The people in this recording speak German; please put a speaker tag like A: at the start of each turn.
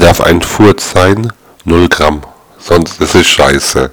A: darf ein Furz sein, 0 Gramm. Sonst ist es scheiße.